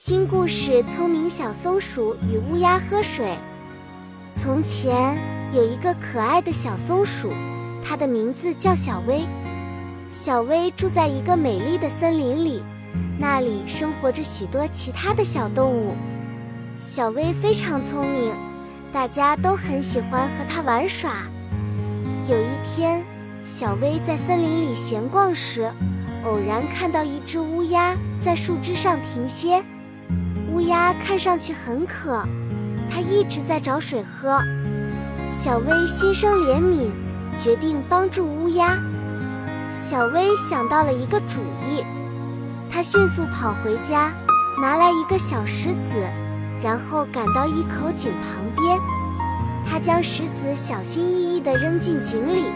新故事：聪明小松鼠与乌鸦喝水。从前有一个可爱的小松鼠，它的名字叫小薇。小薇住在一个美丽的森林里，那里生活着许多其他的小动物。小薇非常聪明，大家都很喜欢和它玩耍。有一天，小薇在森林里闲逛时，偶然看到一只乌鸦在树枝上停歇。乌鸦看上去很渴，它一直在找水喝。小薇心生怜悯，决定帮助乌鸦。小薇想到了一个主意，她迅速跑回家，拿来一个小石子，然后赶到一口井旁边。她将石子小心翼翼地扔进井里，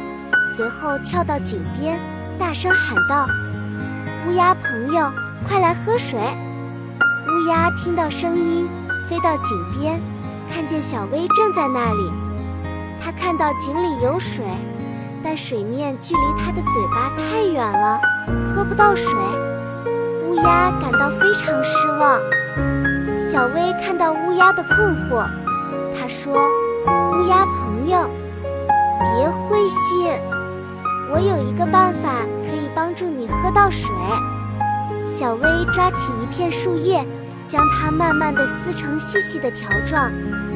随后跳到井边，大声喊道：“乌鸦朋友，快来喝水！”乌鸦听到声音，飞到井边，看见小薇正在那里。它看到井里有水，但水面距离它的嘴巴太远了，喝不到水。乌鸦感到非常失望。小薇看到乌鸦的困惑，她说：“乌鸦朋友，别灰心，我有一个办法可以帮助你喝到水。”小薇抓起一片树叶。将它慢慢地撕成细细的条状，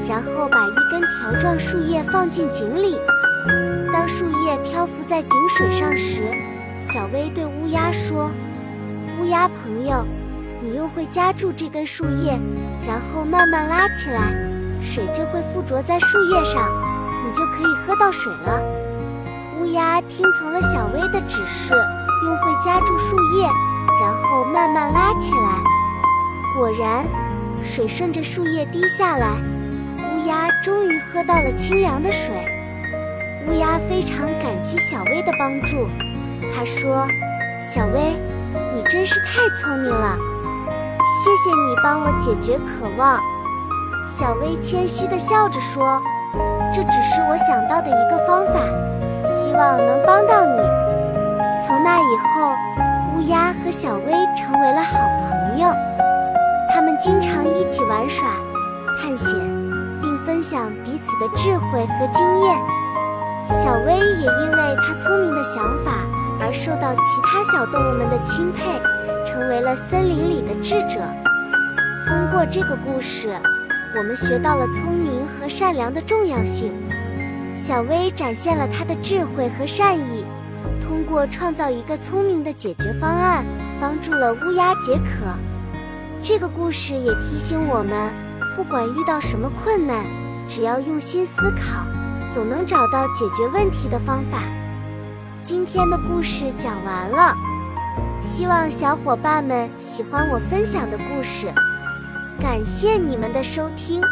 然后把一根条状树叶放进井里。当树叶漂浮在井水上时，小薇对乌鸦说：“乌鸦朋友，你用会夹住这根树叶，然后慢慢拉起来，水就会附着在树叶上，你就可以喝到水了。”乌鸦听从了小薇的指示，用会夹住树叶，然后慢慢拉起来。果然，水顺着树叶滴下来，乌鸦终于喝到了清凉的水。乌鸦非常感激小薇的帮助，他说：“小薇，你真是太聪明了，谢谢你帮我解决渴望。”小薇谦虚地笑着说：“这只是我想到的一个方法，希望能帮到你。”从那以后，乌鸦和小薇成为了好朋友。他们经常一起玩耍、探险，并分享彼此的智慧和经验。小薇也因为她聪明的想法而受到其他小动物们的钦佩，成为了森林里的智者。通过这个故事，我们学到了聪明和善良的重要性。小薇展现了她的智慧和善意，过创造一个聪明的解决方案，帮助了乌鸦解渴。这个故事也提醒我们，不管遇到什么困难，只要用心思考，总能找到解决问题的方法。今天的故事讲完了，希望小伙伴们喜欢我分享的故事。感谢你们的收听。